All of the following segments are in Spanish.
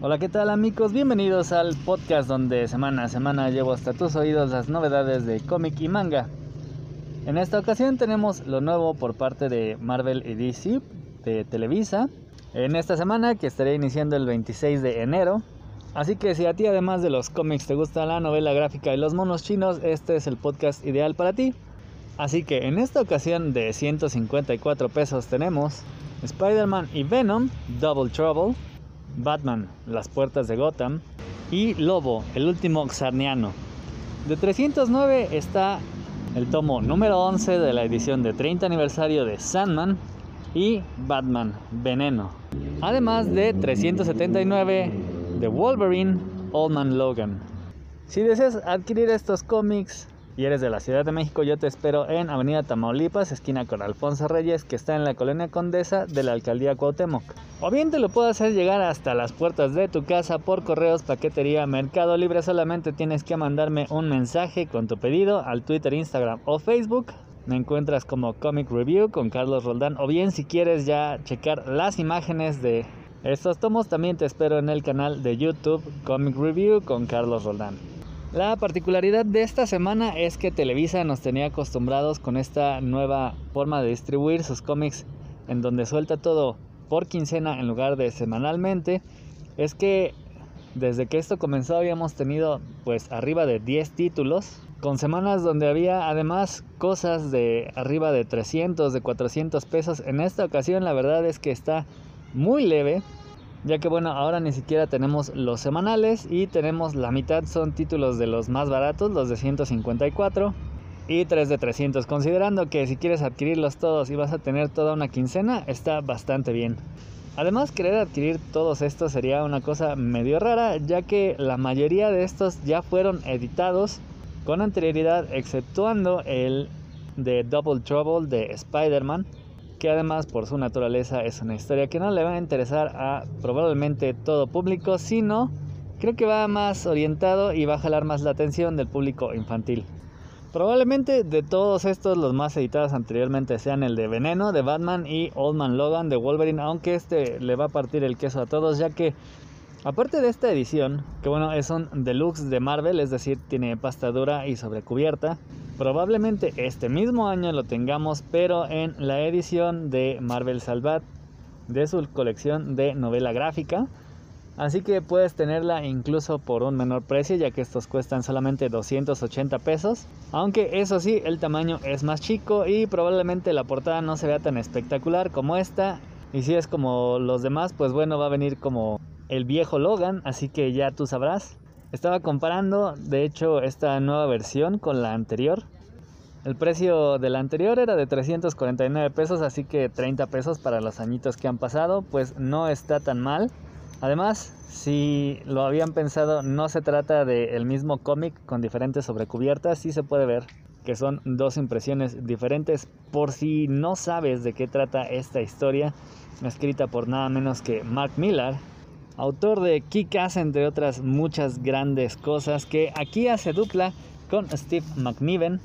Hola, ¿qué tal amigos? Bienvenidos al podcast donde semana a semana llevo hasta tus oídos las novedades de cómic y manga. En esta ocasión tenemos lo nuevo por parte de Marvel y DC de Televisa. En esta semana que estaré iniciando el 26 de enero. Así que si a ti además de los cómics te gusta la novela gráfica y los monos chinos, este es el podcast ideal para ti. Así que en esta ocasión de 154 pesos tenemos Spider-Man y Venom, Double Trouble, Batman, Las Puertas de Gotham y Lobo, el último Xarniano. De 309 está el tomo número 11 de la edición de 30 aniversario de Sandman y Batman, Veneno. Además de 379 de Wolverine, Old Man Logan. Si deseas adquirir estos cómics y eres de la Ciudad de México, yo te espero en Avenida Tamaulipas, esquina con Alfonso Reyes, que está en la colonia Condesa de la Alcaldía Cuauhtémoc. O bien te lo puedo hacer llegar hasta las puertas de tu casa por correos, paquetería, Mercado Libre. Solamente tienes que mandarme un mensaje con tu pedido al Twitter, Instagram o Facebook. Me encuentras como Comic Review con Carlos Roldán. O bien si quieres ya checar las imágenes de estos tomos, también te espero en el canal de YouTube Comic Review con Carlos Roldán. La particularidad de esta semana es que Televisa nos tenía acostumbrados con esta nueva forma de distribuir sus cómics en donde suelta todo por quincena en lugar de semanalmente. Es que desde que esto comenzó habíamos tenido pues arriba de 10 títulos con semanas donde había además cosas de arriba de 300, de 400 pesos. En esta ocasión la verdad es que está muy leve ya que bueno, ahora ni siquiera tenemos los semanales y tenemos la mitad son títulos de los más baratos, los de 154 y 3 de 300, considerando que si quieres adquirirlos todos y vas a tener toda una quincena, está bastante bien. Además, querer adquirir todos estos sería una cosa medio rara, ya que la mayoría de estos ya fueron editados con anterioridad, exceptuando el de Double Trouble de Spider-Man, que además por su naturaleza es una historia que no le va a interesar a probablemente todo público, sino creo que va más orientado y va a jalar más la atención del público infantil. Probablemente de todos estos los más editados anteriormente sean el de Veneno de Batman y Old Man Logan de Wolverine, aunque este le va a partir el queso a todos ya que aparte de esta edición, que bueno es un deluxe de Marvel, es decir, tiene pasta dura y sobrecubierta, Probablemente este mismo año lo tengamos, pero en la edición de Marvel Salvat de su colección de novela gráfica. Así que puedes tenerla incluso por un menor precio, ya que estos cuestan solamente 280 pesos. Aunque eso sí, el tamaño es más chico y probablemente la portada no se vea tan espectacular como esta. Y si es como los demás, pues bueno, va a venir como el viejo Logan, así que ya tú sabrás. Estaba comparando, de hecho, esta nueva versión con la anterior. El precio de la anterior era de 349 pesos, así que 30 pesos para los añitos que han pasado, pues no está tan mal. Además, si lo habían pensado, no se trata del mismo cómic con diferentes sobrecubiertas, sí se puede ver que son dos impresiones diferentes. Por si no sabes de qué trata esta historia, escrita por nada menos que Mark Millar, autor de Kick-Ass, entre otras muchas grandes cosas, que aquí hace dupla con Steve McNiven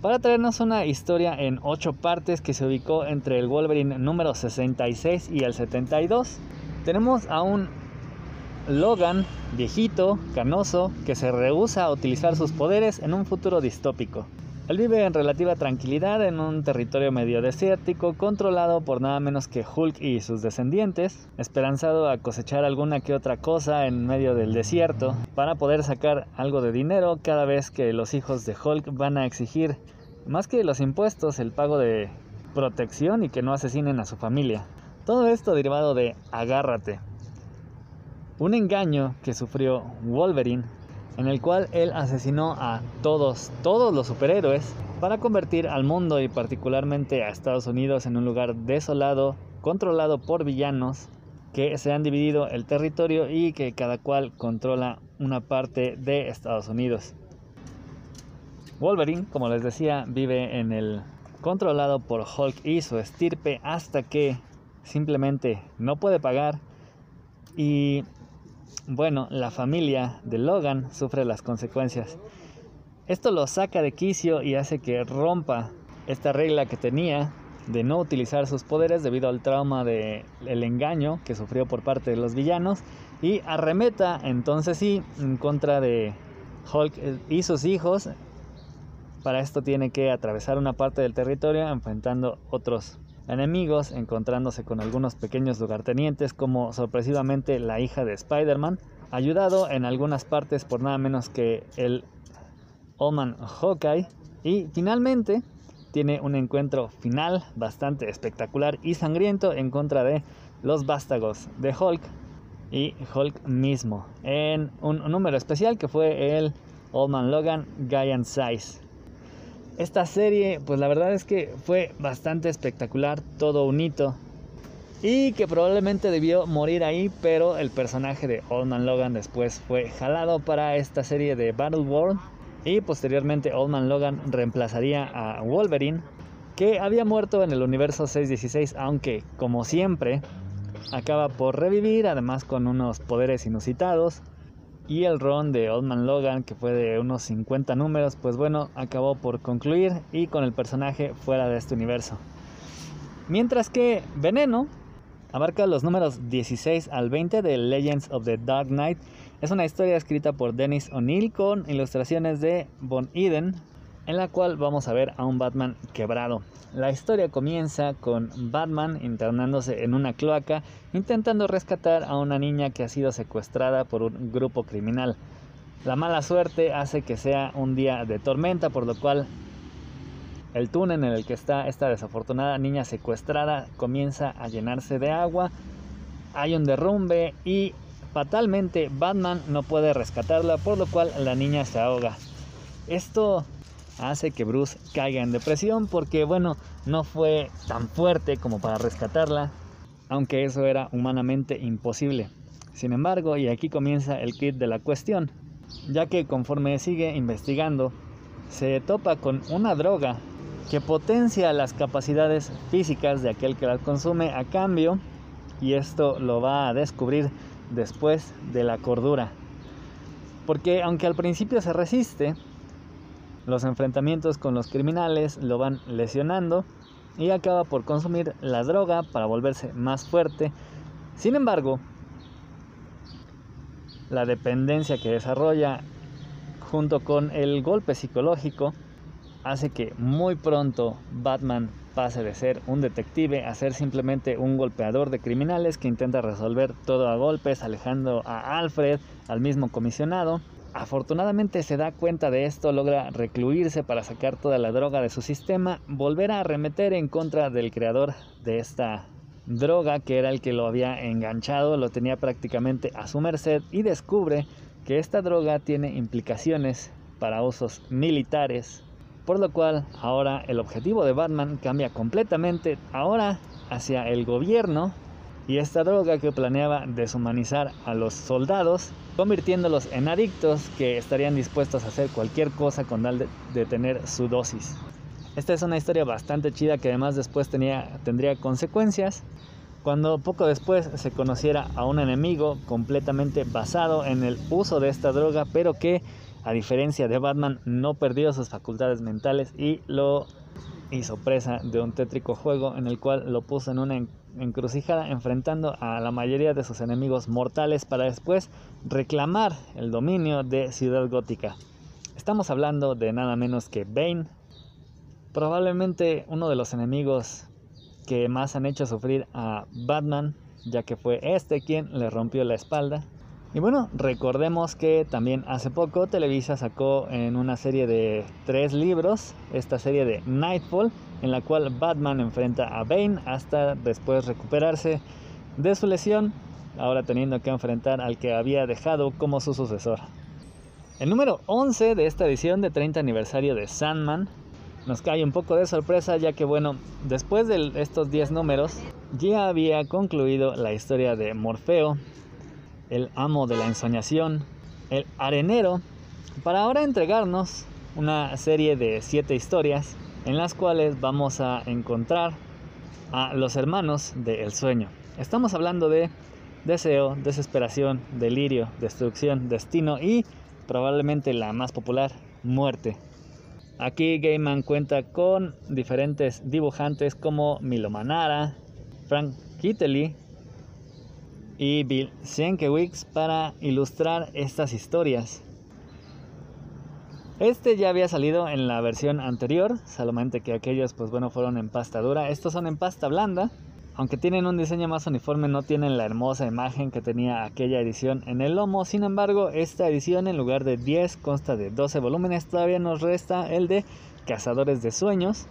para traernos una historia en 8 partes que se ubicó entre el Wolverine número 66 y el 72. Tenemos a un Logan viejito, canoso, que se rehúsa a utilizar sus poderes en un futuro distópico. Él vive en relativa tranquilidad en un territorio medio desértico controlado por nada menos que Hulk y sus descendientes, esperanzado a cosechar alguna que otra cosa en medio del desierto para poder sacar algo de dinero cada vez que los hijos de Hulk van a exigir más que los impuestos el pago de protección y que no asesinen a su familia. Todo esto derivado de Agárrate, un engaño que sufrió Wolverine en el cual él asesinó a todos, todos los superhéroes para convertir al mundo y particularmente a Estados Unidos en un lugar desolado, controlado por villanos que se han dividido el territorio y que cada cual controla una parte de Estados Unidos. Wolverine, como les decía, vive en el controlado por Hulk y su estirpe hasta que simplemente no puede pagar y bueno, la familia de Logan sufre las consecuencias. Esto lo saca de quicio y hace que rompa esta regla que tenía de no utilizar sus poderes debido al trauma del el engaño que sufrió por parte de los villanos y arremeta entonces sí en contra de Hulk y sus hijos. Para esto tiene que atravesar una parte del territorio enfrentando otros enemigos, encontrándose con algunos pequeños lugartenientes como sorpresivamente la hija de Spider-Man, ayudado en algunas partes por nada menos que el Oman Hawkeye y finalmente tiene un encuentro final bastante espectacular y sangriento en contra de los vástagos de Hulk y Hulk mismo en un, número especial que fue el Old Man Logan Giant Size. Esta serie, pues la verdad es que fue bastante espectacular, todo un hito y que probablemente debió morir ahí, pero el personaje de Old Man Logan después fue jalado para esta serie de Battle World y posteriormente Old Man Logan reemplazaría a Wolverine, que había muerto en el universo 616, aunque como siempre acaba por revivir, además con unos poderes inusitados. Y el run de Old Man Logan, que fue de unos 50 números, pues bueno, acabó por concluir y con el personaje fuera de este universo. Mientras que Veneno abarca los números 16 al 20 de Legends of the Dark Knight es una historia escrita por Dennis O'Neill con ilustraciones de Von Eden, en la cual vamos a ver a un Batman quebrado. La historia comienza con Batman internándose en una cloaca intentando rescatar a una niña que ha sido secuestrada por un grupo criminal. La mala suerte hace que sea un día de tormenta, por lo cual el túnel en el que está esta desafortunada niña secuestrada comienza a llenarse de agua. Hay un derrumbe y Fatalmente, Batman no puede rescatarla, por lo cual la niña se ahoga. Esto hace que Bruce caiga en depresión porque, bueno, no fue tan fuerte como para rescatarla, aunque eso era humanamente imposible. Sin embargo, y aquí comienza el kit de la cuestión, ya que conforme sigue investigando, se topa con una droga que potencia las capacidades físicas de aquel que la consume a cambio, y esto lo va a descubrir después de la cordura. Porque aunque al principio se resiste, los enfrentamientos con los criminales lo van lesionando y acaba por consumir la droga para volverse más fuerte. Sin embargo, la dependencia que desarrolla junto con el golpe psicológico hace que muy pronto Batman pase de ser un detective a ser simplemente un golpeador de criminales que intenta resolver todo a golpes, alejando a Alfred, al mismo comisionado. Afortunadamente se da cuenta de esto, logra recluirse para sacar toda la droga de su sistema, volver a arremeter en contra del creador de esta droga que era el que lo había enganchado, lo tenía prácticamente a su merced y descubre que esta droga tiene implicaciones para usos militares por lo cual ahora el objetivo de Batman cambia completamente ahora hacia el gobierno y esta droga que planeaba deshumanizar a los soldados, convirtiéndolos en adictos que estarían dispuestos a hacer cualquier cosa con tal de, tener su dosis. Esta es una historia bastante chida que además después tendría consecuencias cuando poco después se conociera a un enemigo completamente basado en el uso de esta droga, pero que a diferencia de Batman, no perdió sus facultades mentales y lo hizo presa de un tétrico juego en el cual lo puso en una encrucijada enfrentando a la mayoría de sus enemigos mortales para después reclamar el dominio de Ciudad Gótica. Estamos hablando de nada menos que Bane, probablemente uno de los enemigos que más han hecho sufrir a Batman, ya que fue este quien le rompió la espalda y bueno, recordemos que también hace poco Televisa sacó en una serie de tres libros esta serie de Nightfall, en la cual Batman enfrenta a Bane hasta después recuperarse de su lesión, ahora teniendo que enfrentar al que había dejado como su sucesor. El número 11 de esta edición de 30 aniversario de Sandman nos cae un poco de sorpresa ya que bueno, después de estos 10 números ya había concluido la historia de Morfeo el amo de la ensoñación, el arenero, para ahora entregarnos una serie de siete historias en las cuales vamos a encontrar a los hermanos del sueño. Estamos hablando de deseo, desesperación, delirio, destrucción, destino y probablemente la más popular, muerte. Aquí Gaiman cuenta con diferentes dibujantes como Milo Manara, Frank Kittley y Bill Sienkiewicz para ilustrar estas historias. Este ya había salido en la versión anterior, solamente que aquellos pues bueno fueron en pasta dura. Estos son en pasta blanda, aunque tienen un diseño más uniforme no tienen la hermosa imagen que tenía aquella edición en el lomo. Sin embargo, esta edición en lugar de 10 consta de 12 volúmenes. Todavía nos resta el de Cazadores de Sueños.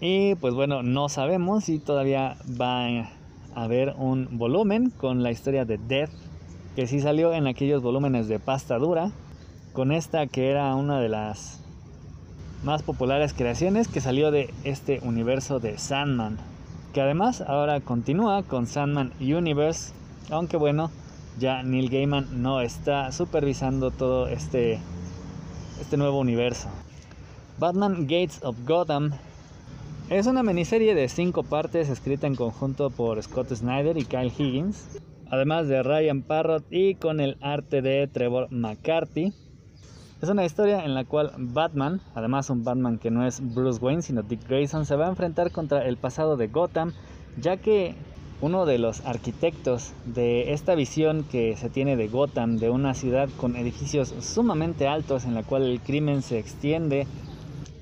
Y pues bueno, no sabemos si todavía va a haber un volumen con la historia de Death, que sí salió en aquellos volúmenes de pasta dura con esta que era una de las más populares creaciones que salió de este universo de Sandman, que además ahora continúa con Sandman Universe, aunque bueno, ya Neil Gaiman no está supervisando todo este, este nuevo universo. Batman Gates of Gotham es una miniserie de cinco partes escrita en conjunto por Scott Snyder y Kyle Higgins, además de Ryan Parrott y con el arte de Trevor McCarthy. Es una historia en la cual Batman, además un Batman que no es Bruce Wayne sino Dick Grayson, se va a enfrentar contra el pasado de Gotham, ya que uno de los arquitectos de esta visión que se tiene de Gotham, de una ciudad con edificios sumamente altos en la cual el crimen se extiende,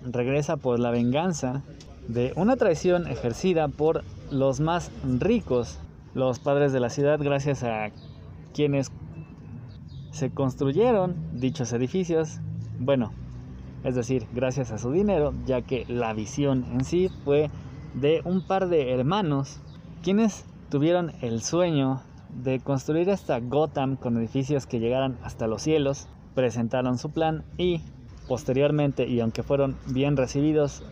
regresa por la venganza de una traición ejercida por los más ricos, los padres de la ciudad, gracias a quienes se construyeron dichos edificios, bueno, es decir, gracias a su dinero, ya que la visión en sí fue de un par de hermanos quienes tuvieron el sueño de construir esta Gotham con edificios que llegaran hasta los cielos, presentaron su plan y posteriormente, y aunque fueron bien recibidos,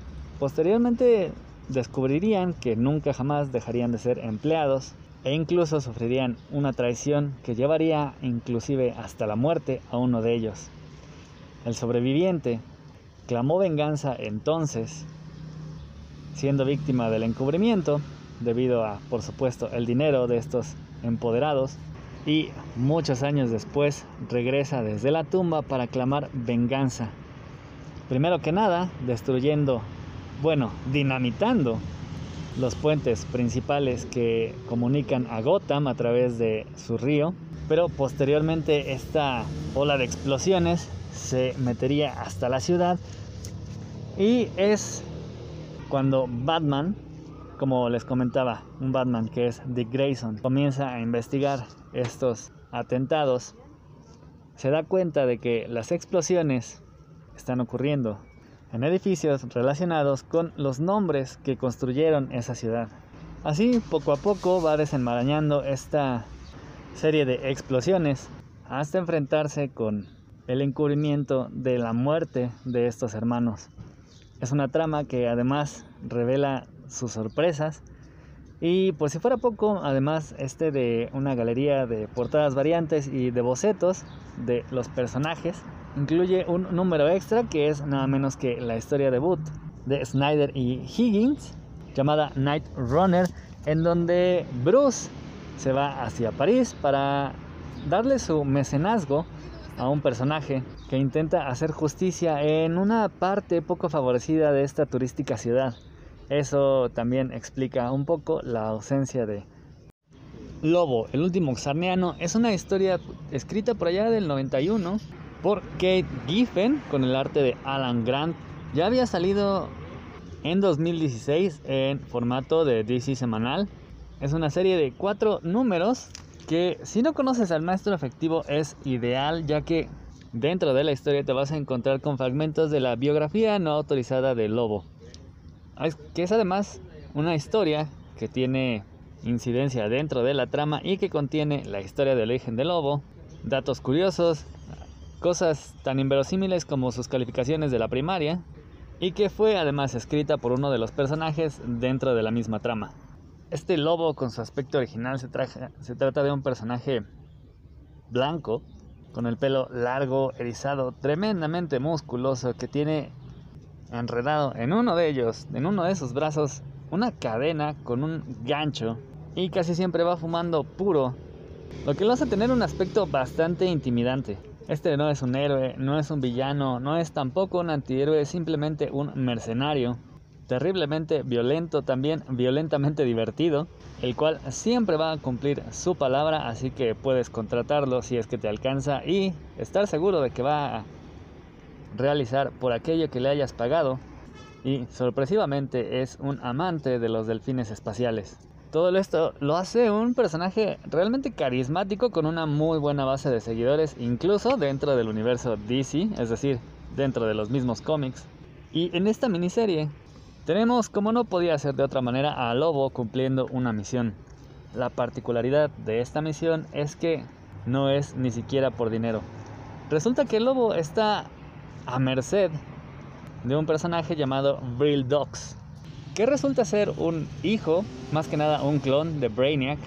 posteriormente descubrirían que nunca jamás dejarían de ser empleados e incluso sufrirían una traición que llevaría inclusive hasta la muerte a uno de ellos. El sobreviviente clamó venganza entonces, siendo víctima del encubrimiento, debido a, por supuesto, el dinero de estos empoderados, y muchos años después regresa desde la tumba para clamar venganza. Primero que nada, destruyendo, bueno, dinamitando los puentes principales que comunican a Gotham a través de su río, pero posteriormente esta ola de explosiones se metería hasta la ciudad. Y es cuando Batman, como les comentaba, un Batman que es Dick Grayson, comienza a investigar estos atentados, se da cuenta de que las explosiones están ocurriendo en edificios relacionados con los nombres que construyeron esa ciudad. Así, poco a poco va desenmarañando esta serie de explosiones hasta enfrentarse con el encubrimiento de la muerte de estos hermanos. Es una trama que además revela sus sorpresas y pues si fuera poco, además este de una galería de portadas variantes y de bocetos de los personajes incluye un número extra que es nada menos que la historia debut de Snyder y Higgins llamada Night Runner en donde Bruce se va hacia París para darle su mecenazgo a un personaje que intenta hacer justicia en una parte poco favorecida de esta turística ciudad. Eso también explica un poco la ausencia de Lobo, el último xarniano. Es una historia escrita por allá del 91 por Kate Giffen con el arte de Alan Grant. Ya había salido en 2016 en formato de DC semanal. Es una serie de cuatro números que si no conoces al maestro efectivo es ideal ya que dentro de la historia te vas a encontrar con fragmentos de la biografía no autorizada de Lobo. Que es además una historia que tiene incidencia dentro de la trama y que contiene la historia del origen del lobo, datos curiosos, cosas tan inverosímiles como sus calificaciones de la primaria, y que fue además escrita por uno de los personajes dentro de la misma trama. Este lobo con su aspecto original se trata de un personaje blanco, con el pelo largo, erizado, tremendamente musculoso, que tiene enredado en uno de ellos, en uno de sus brazos, una cadena con un gancho y casi siempre va fumando puro, lo que lo hace tener un aspecto bastante intimidante. Este no es un héroe, no es un villano, no es tampoco un antihéroe, es simplemente un mercenario, terriblemente violento, también violentamente divertido, el cual siempre va a cumplir su palabra, así que puedes contratarlo si es que te alcanza y estar seguro de que va a realizar por aquello que le hayas pagado. Y sorpresivamente es un amante de los delfines espaciales. Todo esto lo hace un personaje realmente carismático con una muy buena base de seguidores, incluso dentro del universo DC, es decir, dentro de los mismos cómics. Y en esta miniserie tenemos, como no podía ser de otra manera, a Lobo cumpliendo una misión. La particularidad de esta misión es que no es ni siquiera por dinero. Resulta que Lobo está a merced de un personaje llamado Brill Dogs, que resulta ser un hijo, más que nada un clon de Brainiac,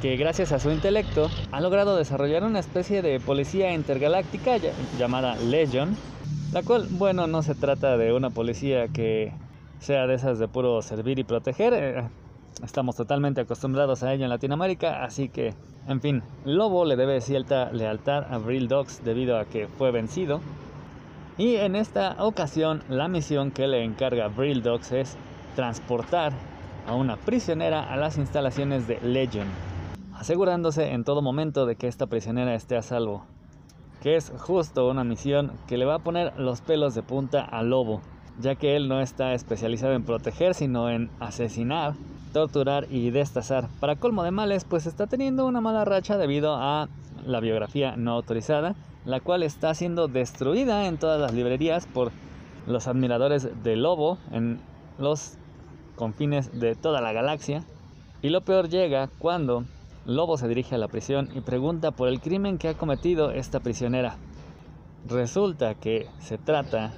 que gracias a su intelecto ha logrado desarrollar una especie de policía intergaláctica llamada Legion, la cual, bueno, no se trata de una policía que sea de esas de puro servir y proteger, eh, estamos totalmente acostumbrados a ello en Latinoamérica, así que, en fin, Lobo le debe cierta lealtad a Brill Dogs debido a que fue vencido. Y en esta ocasión, la misión que le encarga Brill Dogs es transportar a una prisionera a las instalaciones de Legion, asegurándose en todo momento de que esta prisionera esté a salvo, que es justo una misión que le va a poner los pelos de punta al lobo, ya que él no está especializado en proteger, sino en asesinar, torturar y destazar. Para colmo de males, pues está teniendo una mala racha debido a la biografía no autorizada, la cual está siendo destruida en todas las librerías por los admiradores del lobo en los confines de toda la galaxia. Y lo peor llega cuando Lobo se dirige a la prisión y pregunta por el crimen que ha cometido esta prisionera. Resulta que se trata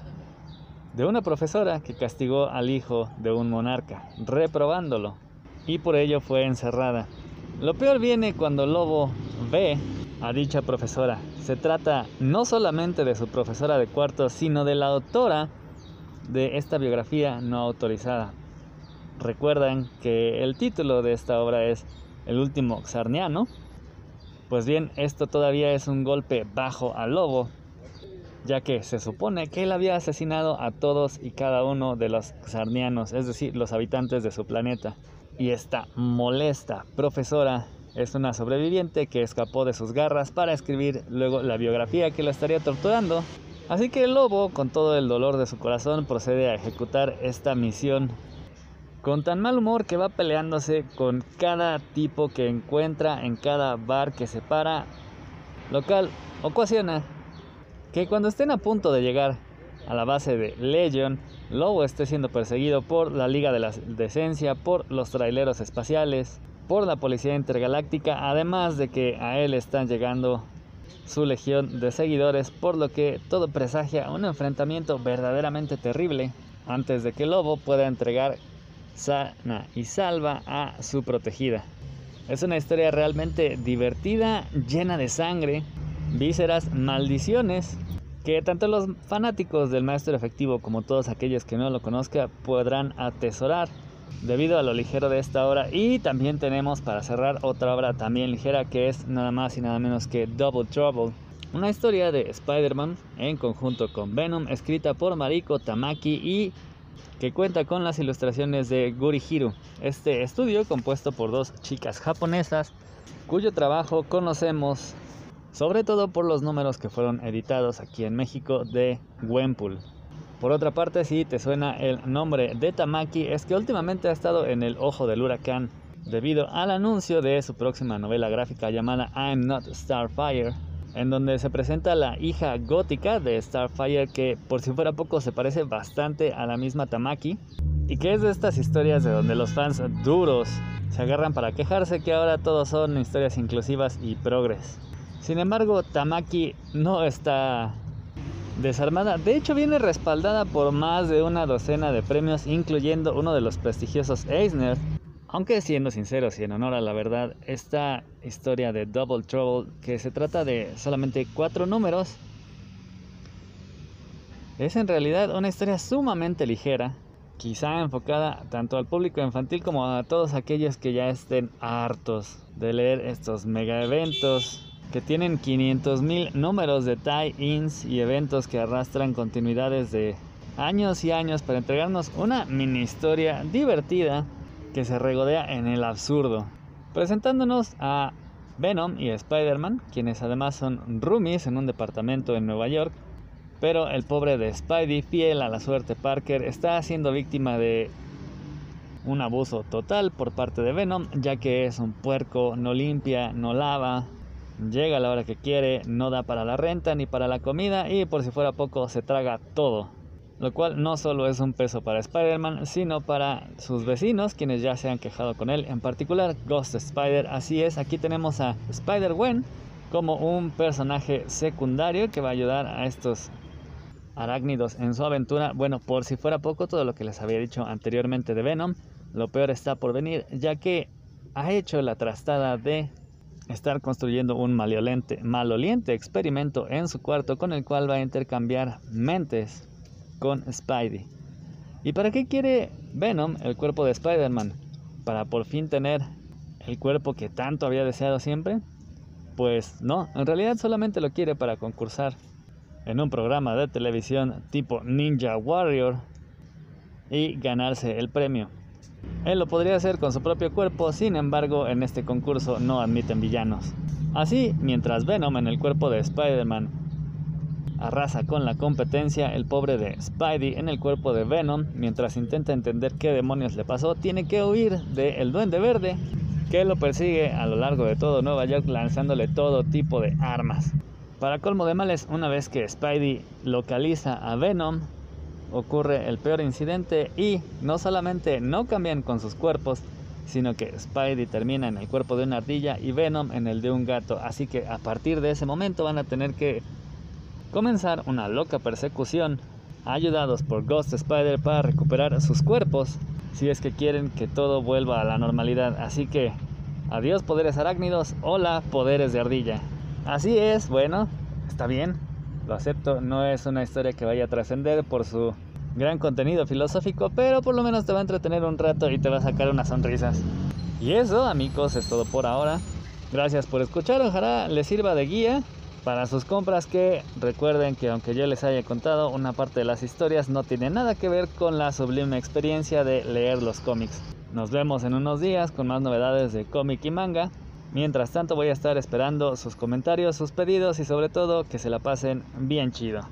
de una profesora que castigó al hijo de un monarca, reprobándolo, y por ello fue encerrada. Lo peor viene cuando Lobo ve a dicha profesora. Se trata no solamente de su profesora de cuarto, sino de la autora de esta biografía no autorizada. Recuerdan que el título de esta obra es El último Xarniano. Pues bien, esto todavía es un golpe bajo al lobo, ya que se supone que él había asesinado a todos y cada uno de los Xarnianos, es decir, los habitantes de su planeta. Y esta molesta profesora es una sobreviviente que escapó de sus garras para escribir luego la biografía que la estaría torturando. Así que el lobo, con todo el dolor de su corazón, procede a ejecutar esta misión con tan mal humor que va peleándose con cada tipo que encuentra en cada bar que se para, local ocasiona que cuando estén a punto de llegar a la base de Legion, Lobo esté siendo perseguido por la Liga de la Decencia, por los traileros espaciales, por la Policía Intergaláctica, además de que a él están llegando su legión de seguidores, por lo que todo presagia un enfrentamiento verdaderamente terrible antes de que Lobo pueda entregar sana y salva a su protegida. Es una historia realmente divertida, llena de sangre, vísceras, maldiciones, que tanto los fanáticos del maestro efectivo como todos aquellos que no lo conozcan podrán atesorar debido a lo ligero de esta obra. Y también tenemos para cerrar otra obra también ligera que es nada más y nada menos que Double Trouble. Una historia de Spider-Man en conjunto con Venom escrita por Mariko Tamaki y que cuenta con las ilustraciones de Gurihiro. Este estudio compuesto por dos chicas japonesas cuyo trabajo conocemos sobre todo por los números que fueron editados aquí en México de Wempool. Por otra parte, si te suena el nombre de Tamaki, es que últimamente ha estado en el ojo del huracán debido al anuncio de su próxima novela gráfica llamada I'm Not Starfire, en donde se presenta la hija gótica de Starfire que por si fuera poco se parece bastante a la misma Tamaki y que es de estas historias de donde los fans duros se agarran para quejarse que ahora todos son historias inclusivas y progres. Sin embargo, Tamaki no está desarmada. De hecho, viene respaldada por más de una docena de premios, incluyendo uno de los prestigiosos Eisner. Aunque siendo sinceros y en honor a la verdad, esta historia de Double Trouble, que se trata de solamente cuatro números, es en realidad una historia sumamente ligera, quizá enfocada tanto al público infantil como a todos aquellos que ya estén hartos de leer estos mega eventos que tienen 500.000 números de tie-ins y eventos que arrastran continuidades de años y años para entregarnos una mini historia divertida que se regodea en el absurdo, presentándonos a Venom y Spider-Man, quienes además son roomies en un departamento en Nueva York, pero el pobre de Spidey, fiel a la suerte Parker, está siendo víctima de un abuso total por parte de Venom, ya que es un puerco, no limpia, no lava, llega a la hora que quiere, no da para la renta ni para la comida y por si fuera poco se traga todo. Lo cual no solo es un peso para Spider-Man, sino para sus vecinos, quienes ya se han quejado con él, en particular Ghost Spider. Así es, aquí tenemos a Spider-Gwen como un personaje secundario que va a ayudar a estos arácnidos en su aventura. Bueno, por si fuera poco, todo lo que les había dicho anteriormente de Venom, lo peor está por venir, ya que ha hecho la trastada de estar construyendo un maloliente, experimento en su cuarto con el cual va a intercambiar mentes con Spidey. ¿Y para qué quiere Venom el cuerpo de Spider-Man? ¿Para por fin tener el cuerpo que tanto había deseado siempre? Pues no, en realidad solamente lo quiere para concursar en un programa de televisión tipo Ninja Warrior y ganarse el premio. Él lo podría hacer con su propio cuerpo, sin embargo en este concurso no admiten villanos. Así, mientras Venom en el cuerpo de Spider-Man arrasa con la competencia, el pobre de Spidey en el cuerpo de Venom, mientras intenta entender qué demonios le pasó, tiene que huir del Duende Verde, que lo persigue a lo largo de todo Nueva York lanzándole todo tipo de armas. Para colmo de males, una vez que Spidey localiza a Venom, ocurre el peor incidente y no solamente no cambian con sus cuerpos, sino que Spidey termina en el cuerpo de una ardilla y Venom en el de un gato. Así que a partir de ese momento van a tener que comenzar una loca persecución, ayudados por Ghost Spider para recuperar sus cuerpos, si es que quieren que todo vuelva a la normalidad. Así que, adiós poderes arácnidos, hola poderes de ardilla. Así es, bueno, está bien, lo acepto, no es una historia que vaya a trascender por su gran contenido filosófico, pero por lo menos te va a entretener un rato y te va a sacar unas sonrisas. Y eso, amigos, es todo por ahora. Gracias por escuchar, ojalá les sirva de guía para sus compras que recuerden que aunque yo les haya contado una parte de las historias no tiene nada que ver con la sublime experiencia de leer los cómics. Nos vemos en unos días con más novedades de cómic y manga. Mientras tanto voy a estar esperando sus comentarios, sus pedidos y sobre todo que se la pasen bien chido.